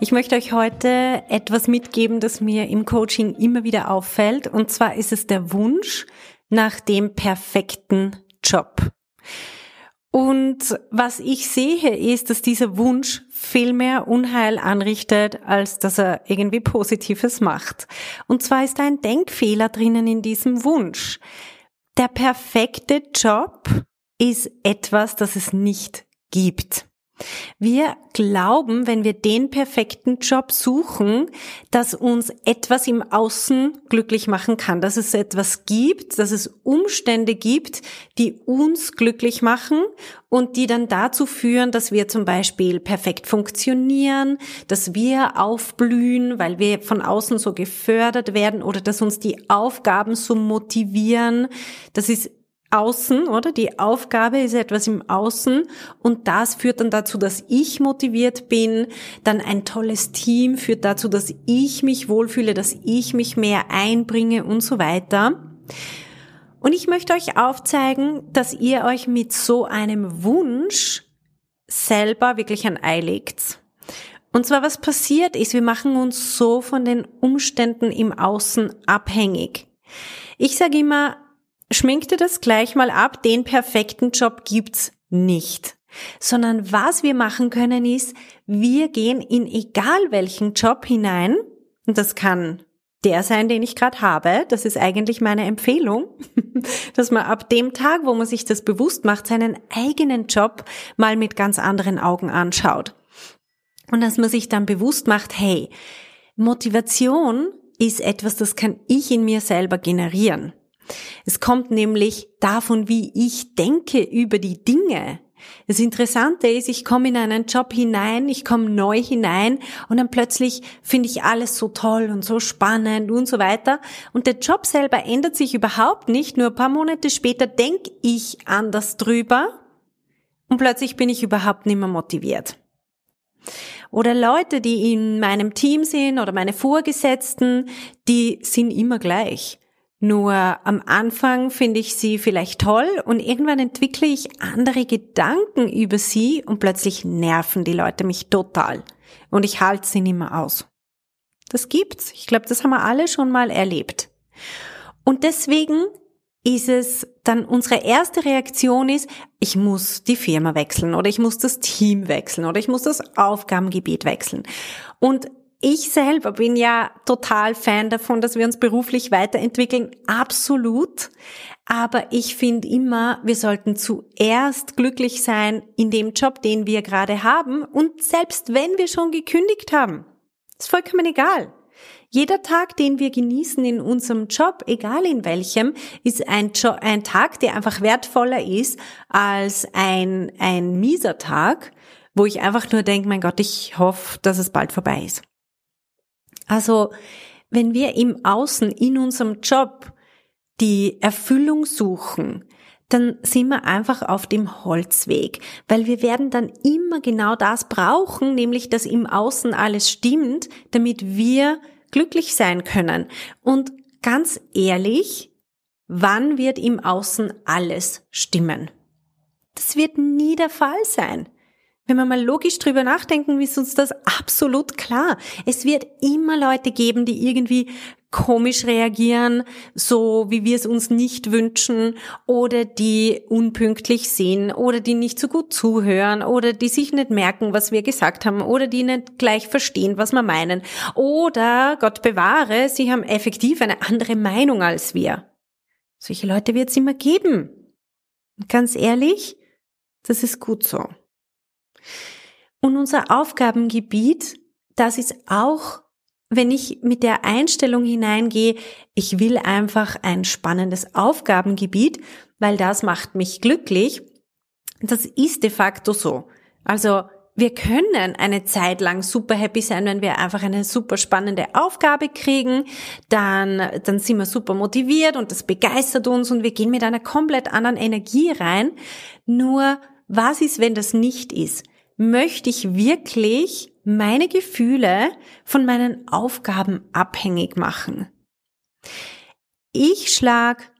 ich möchte euch heute etwas mitgeben, das mir im Coaching immer wieder auffällt. Und zwar ist es der Wunsch nach dem perfekten Job. Und was ich sehe, ist, dass dieser Wunsch viel mehr Unheil anrichtet, als dass er irgendwie Positives macht. Und zwar ist ein Denkfehler drinnen in diesem Wunsch. Der perfekte Job ist etwas, das es nicht gibt. Wir glauben, wenn wir den perfekten Job suchen, dass uns etwas im Außen glücklich machen kann, dass es etwas gibt, dass es Umstände gibt, die uns glücklich machen und die dann dazu führen, dass wir zum Beispiel perfekt funktionieren, dass wir aufblühen, weil wir von außen so gefördert werden oder dass uns die Aufgaben so motivieren. Das ist Außen, oder? Die Aufgabe ist etwas im Außen und das führt dann dazu, dass ich motiviert bin. Dann ein tolles Team führt dazu, dass ich mich wohlfühle, dass ich mich mehr einbringe und so weiter. Und ich möchte euch aufzeigen, dass ihr euch mit so einem Wunsch selber wirklich ein Ei legt. Und zwar was passiert ist, wir machen uns so von den Umständen im Außen abhängig. Ich sage immer, schmink dir das gleich mal ab, den perfekten Job gibt's nicht. Sondern was wir machen können ist, wir gehen in egal welchen Job hinein, und das kann der sein, den ich gerade habe. Das ist eigentlich meine Empfehlung, dass man ab dem Tag, wo man sich das bewusst macht, seinen eigenen Job mal mit ganz anderen Augen anschaut. Und dass man sich dann bewusst macht, hey, Motivation ist etwas, das kann ich in mir selber generieren. Es kommt nämlich davon, wie ich denke über die Dinge. Das Interessante ist, ich komme in einen Job hinein, ich komme neu hinein und dann plötzlich finde ich alles so toll und so spannend und so weiter. Und der Job selber ändert sich überhaupt nicht. Nur ein paar Monate später denke ich anders drüber und plötzlich bin ich überhaupt nicht mehr motiviert. Oder Leute, die in meinem Team sind oder meine Vorgesetzten, die sind immer gleich. Nur am Anfang finde ich sie vielleicht toll und irgendwann entwickle ich andere Gedanken über sie und plötzlich nerven die Leute mich total. Und ich halte sie nicht mehr aus. Das gibt's. Ich glaube, das haben wir alle schon mal erlebt. Und deswegen ist es dann unsere erste Reaktion ist, ich muss die Firma wechseln oder ich muss das Team wechseln oder ich muss das Aufgabengebiet wechseln. Und ich selber bin ja total Fan davon, dass wir uns beruflich weiterentwickeln. Absolut. Aber ich finde immer, wir sollten zuerst glücklich sein in dem Job, den wir gerade haben. Und selbst wenn wir schon gekündigt haben, ist vollkommen egal. Jeder Tag, den wir genießen in unserem Job, egal in welchem, ist ein, jo ein Tag, der einfach wertvoller ist als ein, ein mieser Tag, wo ich einfach nur denke, mein Gott, ich hoffe, dass es bald vorbei ist. Also, wenn wir im Außen, in unserem Job die Erfüllung suchen, dann sind wir einfach auf dem Holzweg, weil wir werden dann immer genau das brauchen, nämlich dass im Außen alles stimmt, damit wir glücklich sein können. Und ganz ehrlich, wann wird im Außen alles stimmen? Das wird nie der Fall sein. Wenn wir mal logisch drüber nachdenken, ist uns das absolut klar. Es wird immer Leute geben, die irgendwie komisch reagieren, so wie wir es uns nicht wünschen, oder die unpünktlich sind, oder die nicht so gut zuhören, oder die sich nicht merken, was wir gesagt haben, oder die nicht gleich verstehen, was wir meinen, oder, Gott bewahre, sie haben effektiv eine andere Meinung als wir. Solche Leute wird es immer geben. Und ganz ehrlich, das ist gut so. Und unser Aufgabengebiet, das ist auch, wenn ich mit der Einstellung hineingehe, ich will einfach ein spannendes Aufgabengebiet, weil das macht mich glücklich. Das ist de facto so. Also wir können eine Zeit lang super happy sein, wenn wir einfach eine super spannende Aufgabe kriegen, dann, dann sind wir super motiviert und das begeistert uns und wir gehen mit einer komplett anderen Energie rein. Nur, was ist, wenn das nicht ist? Möchte ich wirklich meine Gefühle von meinen Aufgaben abhängig machen? Ich schlag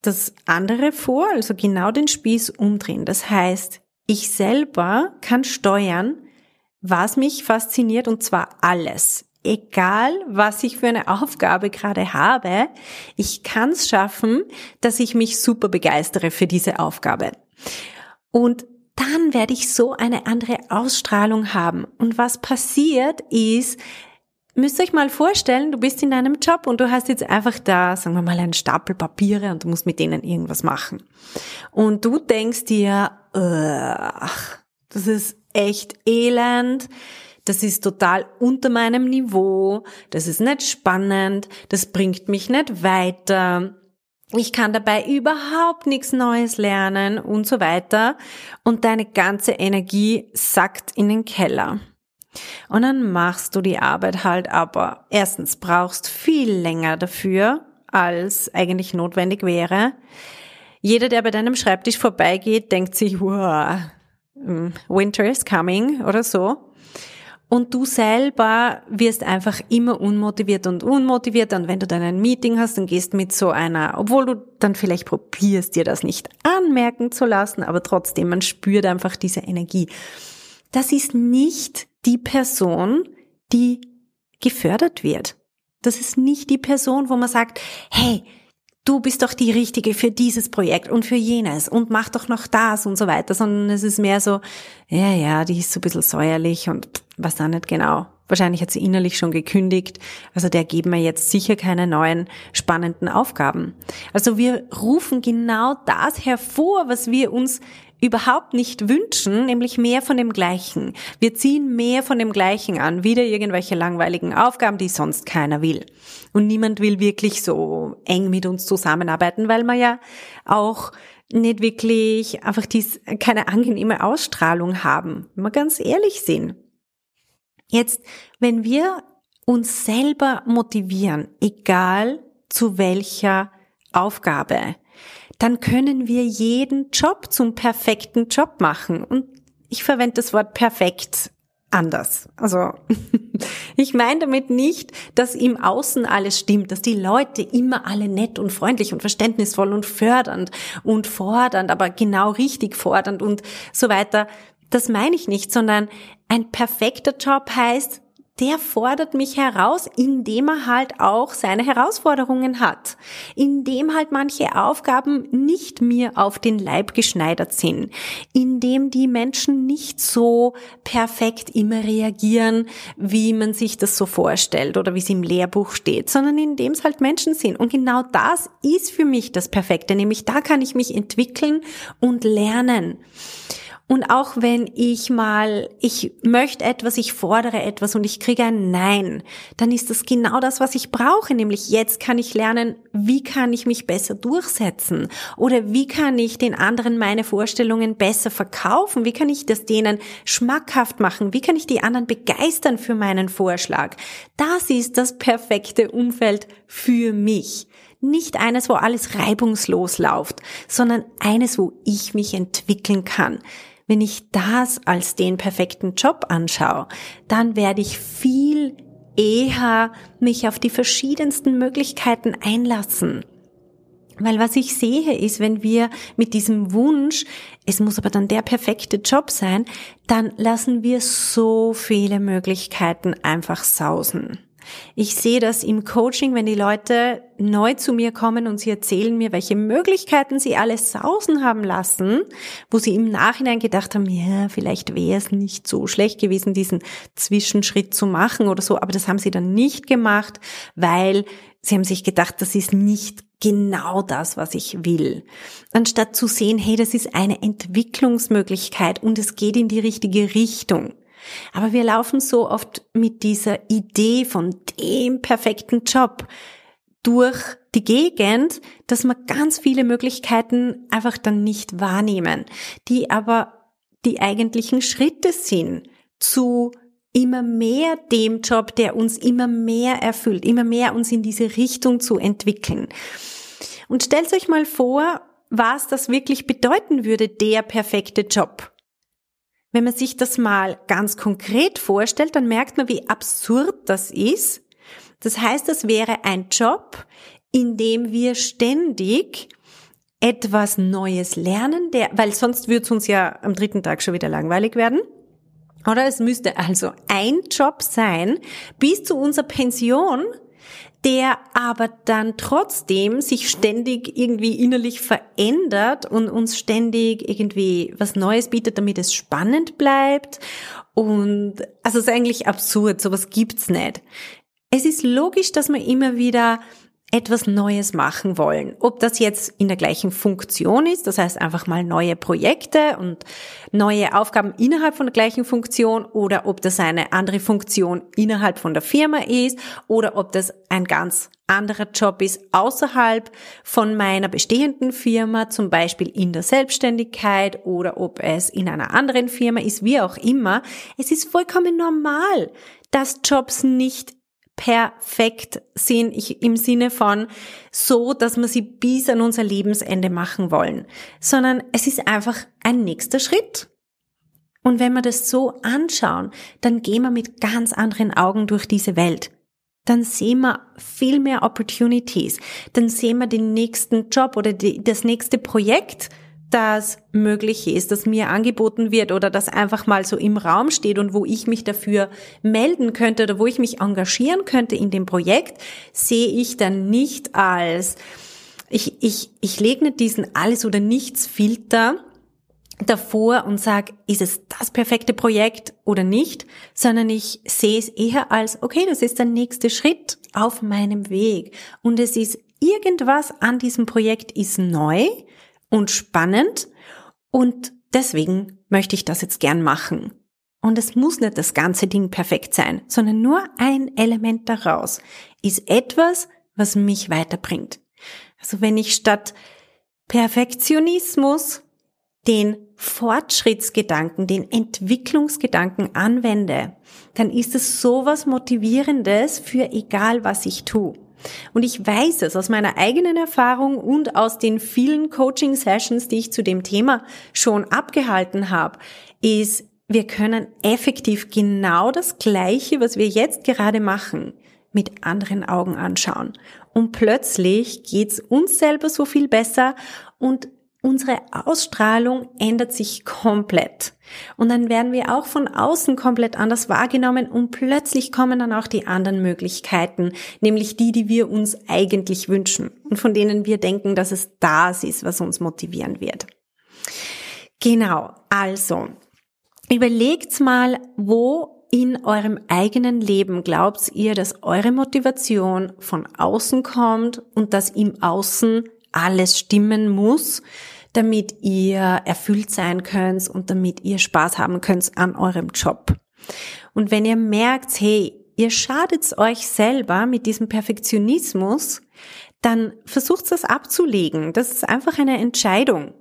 das andere vor, also genau den Spieß umdrehen. Das heißt, ich selber kann steuern, was mich fasziniert und zwar alles. Egal, was ich für eine Aufgabe gerade habe, ich kann es schaffen, dass ich mich super begeistere für diese Aufgabe. Und dann werde ich so eine andere Ausstrahlung haben. Und was passiert ist, müsst ihr euch mal vorstellen, du bist in deinem Job und du hast jetzt einfach da, sagen wir mal, einen Stapel Papiere und du musst mit denen irgendwas machen. Und du denkst dir, ach, das ist echt elend, das ist total unter meinem Niveau, das ist nicht spannend, das bringt mich nicht weiter. Ich kann dabei überhaupt nichts Neues lernen und so weiter. Und deine ganze Energie sackt in den Keller. Und dann machst du die Arbeit halt, aber erstens brauchst viel länger dafür, als eigentlich notwendig wäre. Jeder, der bei deinem Schreibtisch vorbeigeht, denkt sich, wow, Winter is coming oder so. Und du selber wirst einfach immer unmotiviert und unmotiviert. Und wenn du dann ein Meeting hast, dann gehst mit so einer, obwohl du dann vielleicht probierst, dir das nicht anmerken zu lassen, aber trotzdem, man spürt einfach diese Energie. Das ist nicht die Person, die gefördert wird. Das ist nicht die Person, wo man sagt, hey, du bist doch die Richtige für dieses Projekt und für jenes und mach doch noch das und so weiter, sondern es ist mehr so, ja, ja, die ist so ein bisschen säuerlich und was da nicht genau. Wahrscheinlich hat sie innerlich schon gekündigt. Also der geben wir jetzt sicher keine neuen spannenden Aufgaben. Also wir rufen genau das hervor, was wir uns überhaupt nicht wünschen, nämlich mehr von dem Gleichen. Wir ziehen mehr von dem Gleichen an, wieder irgendwelche langweiligen Aufgaben, die sonst keiner will. Und niemand will wirklich so eng mit uns zusammenarbeiten, weil man ja auch nicht wirklich einfach dies, keine angenehme Ausstrahlung haben, wenn wir ganz ehrlich sind. Jetzt, wenn wir uns selber motivieren, egal zu welcher Aufgabe, dann können wir jeden Job zum perfekten Job machen. Und ich verwende das Wort perfekt anders. Also ich meine damit nicht, dass im Außen alles stimmt, dass die Leute immer alle nett und freundlich und verständnisvoll und fördernd und fordernd, aber genau richtig fordernd und so weiter. Das meine ich nicht, sondern ein perfekter Job heißt, der fordert mich heraus, indem er halt auch seine Herausforderungen hat, indem halt manche Aufgaben nicht mir auf den Leib geschneidert sind, indem die Menschen nicht so perfekt immer reagieren, wie man sich das so vorstellt oder wie es im Lehrbuch steht, sondern indem es halt Menschen sind. Und genau das ist für mich das Perfekte, nämlich da kann ich mich entwickeln und lernen. Und auch wenn ich mal, ich möchte etwas, ich fordere etwas und ich kriege ein Nein, dann ist das genau das, was ich brauche. Nämlich jetzt kann ich lernen, wie kann ich mich besser durchsetzen? Oder wie kann ich den anderen meine Vorstellungen besser verkaufen? Wie kann ich das denen schmackhaft machen? Wie kann ich die anderen begeistern für meinen Vorschlag? Das ist das perfekte Umfeld für mich. Nicht eines, wo alles reibungslos läuft, sondern eines, wo ich mich entwickeln kann wenn ich das als den perfekten Job anschaue, dann werde ich viel eher mich auf die verschiedensten Möglichkeiten einlassen. Weil was ich sehe ist, wenn wir mit diesem Wunsch, es muss aber dann der perfekte Job sein, dann lassen wir so viele Möglichkeiten einfach sausen. Ich sehe das im Coaching, wenn die Leute neu zu mir kommen und sie erzählen mir, welche Möglichkeiten sie alles sausen haben lassen, wo sie im Nachhinein gedacht haben, ja, vielleicht wäre es nicht so schlecht gewesen, diesen Zwischenschritt zu machen oder so, aber das haben sie dann nicht gemacht, weil sie haben sich gedacht, das ist nicht genau das, was ich will. Anstatt zu sehen, hey, das ist eine Entwicklungsmöglichkeit und es geht in die richtige Richtung. Aber wir laufen so oft mit dieser Idee von dem perfekten Job durch die Gegend, dass wir ganz viele Möglichkeiten einfach dann nicht wahrnehmen, die aber die eigentlichen Schritte sind zu immer mehr dem Job, der uns immer mehr erfüllt, immer mehr uns in diese Richtung zu entwickeln. Und stellt euch mal vor, was das wirklich bedeuten würde, der perfekte Job. Wenn man sich das mal ganz konkret vorstellt, dann merkt man, wie absurd das ist. Das heißt, das wäre ein Job, in dem wir ständig etwas Neues lernen, der, weil sonst würde es uns ja am dritten Tag schon wieder langweilig werden. Oder es müsste also ein Job sein bis zu unserer Pension, der aber dann trotzdem sich ständig irgendwie innerlich verändert und uns ständig irgendwie was Neues bietet, damit es spannend bleibt. Und also es ist eigentlich absurd, sowas gibt's nicht. Es ist logisch, dass man immer wieder etwas Neues machen wollen. Ob das jetzt in der gleichen Funktion ist, das heißt einfach mal neue Projekte und neue Aufgaben innerhalb von der gleichen Funktion oder ob das eine andere Funktion innerhalb von der Firma ist oder ob das ein ganz anderer Job ist außerhalb von meiner bestehenden Firma, zum Beispiel in der Selbstständigkeit oder ob es in einer anderen Firma ist, wie auch immer. Es ist vollkommen normal, dass Jobs nicht perfekt sind, ich, im Sinne von so, dass wir sie bis an unser Lebensende machen wollen, sondern es ist einfach ein nächster Schritt. Und wenn wir das so anschauen, dann gehen wir mit ganz anderen Augen durch diese Welt. Dann sehen wir viel mehr Opportunities. Dann sehen wir den nächsten Job oder die, das nächste Projekt, das möglich ist, das mir angeboten wird oder das einfach mal so im Raum steht und wo ich mich dafür melden könnte oder wo ich mich engagieren könnte in dem Projekt, sehe ich dann nicht als, ich, ich, ich lege nicht diesen Alles- oder Nichts-Filter davor und sage, ist es das perfekte Projekt oder nicht, sondern ich sehe es eher als, okay, das ist der nächste Schritt auf meinem Weg. Und es ist irgendwas an diesem Projekt ist neu und spannend und deswegen möchte ich das jetzt gern machen. Und es muss nicht das ganze Ding perfekt sein, sondern nur ein Element daraus ist etwas, was mich weiterbringt. Also wenn ich statt Perfektionismus den Fortschrittsgedanken, den Entwicklungsgedanken anwende, dann ist es sowas Motivierendes für egal, was ich tue. Und ich weiß es aus meiner eigenen Erfahrung und aus den vielen Coaching-Sessions, die ich zu dem Thema schon abgehalten habe, ist, wir können effektiv genau das Gleiche, was wir jetzt gerade machen, mit anderen Augen anschauen. Und plötzlich geht's uns selber so viel besser und unsere Ausstrahlung ändert sich komplett. Und dann werden wir auch von außen komplett anders wahrgenommen und plötzlich kommen dann auch die anderen Möglichkeiten, nämlich die, die wir uns eigentlich wünschen und von denen wir denken, dass es das ist, was uns motivieren wird. Genau, also überlegt mal, wo in eurem eigenen Leben glaubt ihr, dass eure Motivation von außen kommt und dass im Außen alles stimmen muss, damit ihr erfüllt sein könnt und damit ihr Spaß haben könnt an eurem Job. Und wenn ihr merkt, hey, ihr schadet euch selber mit diesem Perfektionismus, dann versucht das abzulegen. Das ist einfach eine Entscheidung.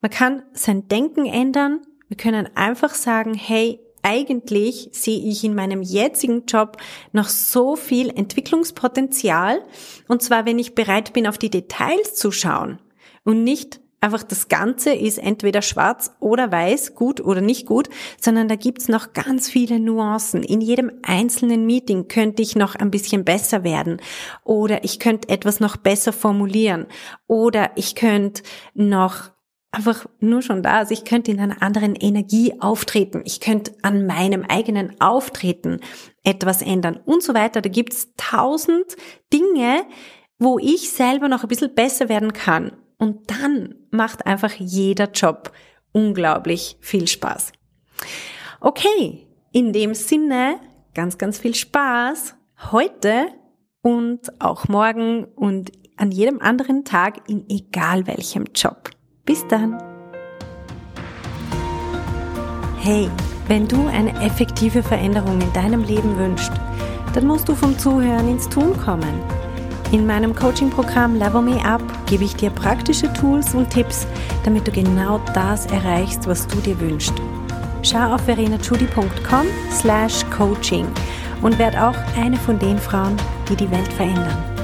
Man kann sein Denken ändern. Wir können einfach sagen, hey, eigentlich sehe ich in meinem jetzigen Job noch so viel Entwicklungspotenzial. Und zwar, wenn ich bereit bin, auf die Details zu schauen und nicht einfach das Ganze ist entweder schwarz oder weiß, gut oder nicht gut, sondern da gibt's noch ganz viele Nuancen. In jedem einzelnen Meeting könnte ich noch ein bisschen besser werden oder ich könnte etwas noch besser formulieren oder ich könnte noch einfach nur schon da, also ich könnte in einer anderen Energie auftreten, ich könnte an meinem eigenen Auftreten etwas ändern und so weiter. Da gibt's tausend Dinge, wo ich selber noch ein bisschen besser werden kann. Und dann macht einfach jeder Job unglaublich viel Spaß. Okay, in dem Sinne ganz, ganz viel Spaß heute und auch morgen und an jedem anderen Tag in egal welchem Job. Bis dann. Hey, wenn du eine effektive Veränderung in deinem Leben wünschst, dann musst du vom Zuhören ins Tun kommen. In meinem Coaching-Programm Level Me Up gebe ich dir praktische Tools und Tipps, damit du genau das erreichst, was du dir wünschst. schau auf verenachudi.com slash coaching und werd auch eine von den Frauen, die die Welt verändern.